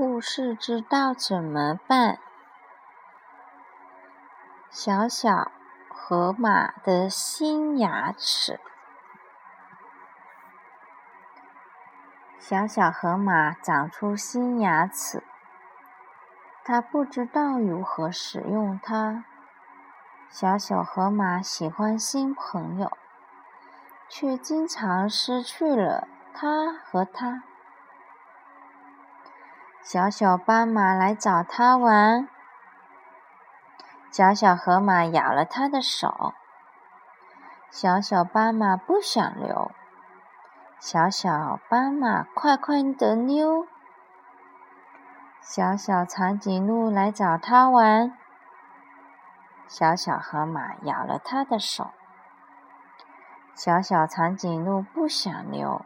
故事知道怎么办？小小河马的新牙齿。小小河马长出新牙齿，它不知道如何使用它。小小河马喜欢新朋友，却经常失去了他和它。小小斑马来找它玩，小小河马咬了它的手。小小斑马不想留，小小斑马快快的溜。小小长颈鹿来找它玩，小小河马咬了它的手。小小长颈鹿不想留，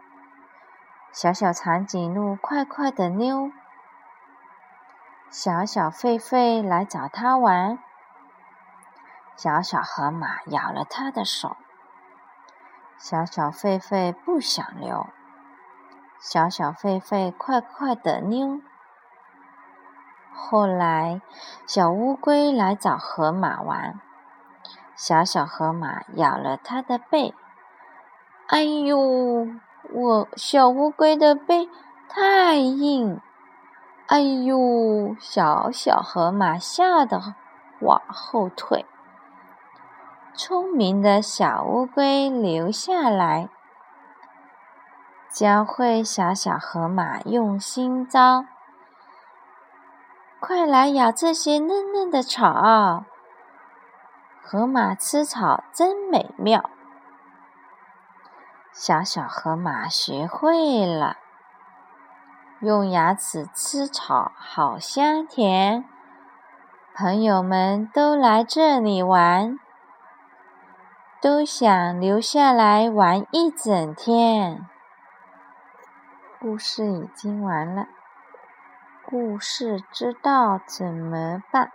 小小长颈鹿快快的溜。小小狒狒来找它玩，小小河马咬了它的手。小小狒狒不想留，小小狒狒快快的溜。后来，小乌龟来找河马玩，小小河马咬了它的背。哎呦，我小乌龟的背太硬。哎呦！小小河马吓得往后退。聪明的小乌龟留下来，教会小小河马用心招。快来咬这些嫩嫩的草！河马吃草真美妙。小小河马学会了。用牙齿吃草，好香甜。朋友们都来这里玩，都想留下来玩一整天。故事已经完了，故事知道怎么办？